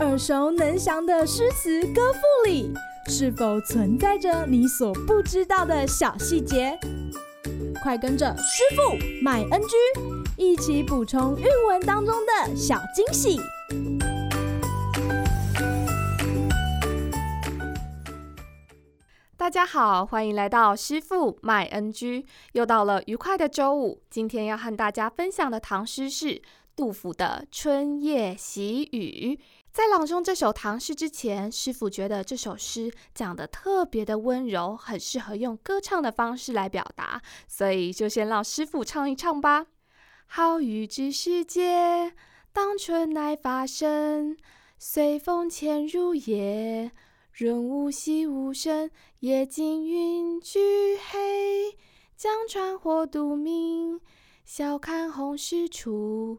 耳熟能详的诗词歌赋里，是否存在着你所不知道的小细节？快跟着师傅麦恩居一起补充韵文当中的小惊喜！大家好，欢迎来到师傅麦恩居，又到了愉快的周五。今天要和大家分享的唐诗是杜甫的《春夜喜雨》。在朗诵这首唐诗之前，师傅觉得这首诗讲得特别的温柔，很适合用歌唱的方式来表达，所以就先让师傅唱一唱吧。好雨知时节，当春乃发生。随风潜入夜，润物细无声。夜静云俱黑，江船火独明。晓看红湿处。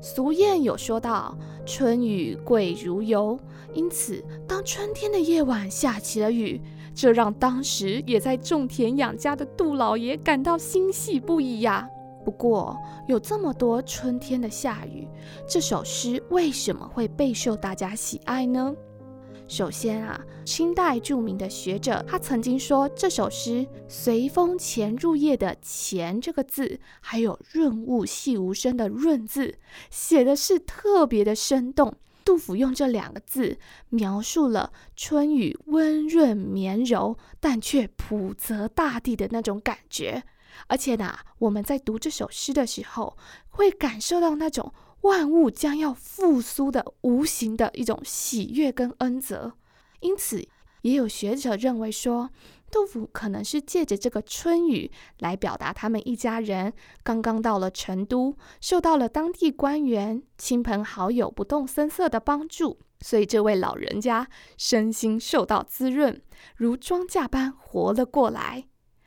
俗谚有说道“春雨贵如油”，因此当春天的夜晚下起了雨，这让当时也在种田养家的杜老爷感到欣喜不已呀。不过，有这么多春天的下雨，这首诗为什么会备受大家喜爱呢？首先啊，清代著名的学者他曾经说，这首诗“随风潜入夜”的“潜”这个字，还有“润物细无声”的“润”字，写的是特别的生动。杜甫用这两个字描述了春雨温润绵柔，但却普泽大地的那种感觉。而且呢，我们在读这首诗的时候，会感受到那种。万物将要复苏的无形的一种喜悦跟恩泽，因此也有学者认为说，杜甫可能是借着这个春雨来表达他们一家人刚刚到了成都，受到了当地官员、亲朋好友不动声色的帮助，所以这位老人家身心受到滋润，如庄稼般活了过来。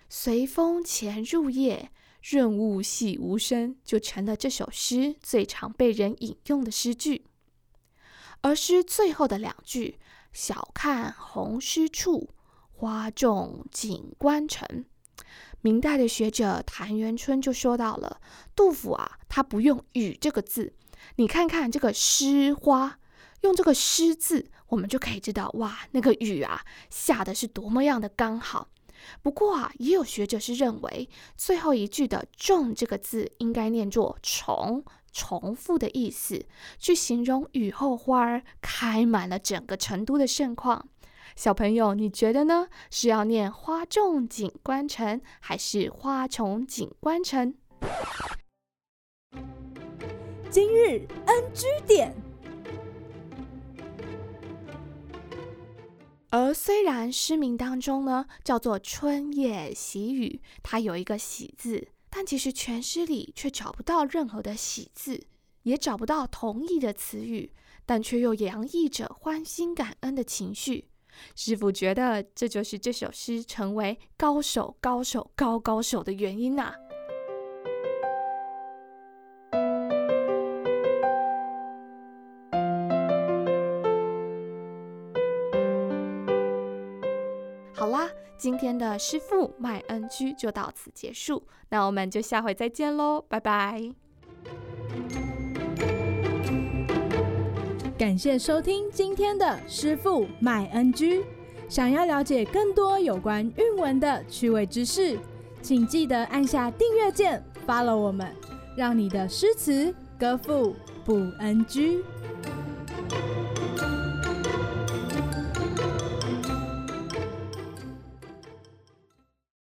随风潜入夜。润物细无声，就成了这首诗最常被人引用的诗句。而诗最后的两句“晓看红湿处，花重锦官城”，明代的学者谭元春就说到了：杜甫啊，他不用“雨”这个字，你看看这个湿花，用这个“湿”字，我们就可以知道，哇，那个雨啊，下的是多么样的刚好。不过啊，也有学者是认为最后一句的“重”这个字应该念作“重”，重复的意思，去形容雨后花儿开满了整个成都的盛况。小朋友，你觉得呢？是要念“花重锦官城”还是“花重锦官城”？今日 NG 点。而虽然诗名当中呢叫做“春夜喜雨”，它有一个“喜”字，但其实全诗里却找不到任何的“喜”字，也找不到同义的词语，但却又洋溢着欢欣感恩的情绪。师傅觉得这就是这首诗成为高手、高手、高高手的原因呐、啊。好啦，今天的师傅麦恩居就到此结束，那我们就下回再见喽，拜拜！感谢收听今天的师傅麦恩居，想要了解更多有关韵文的趣味知识，请记得按下订阅键，follow 我们，让你的诗词歌赋不 NG。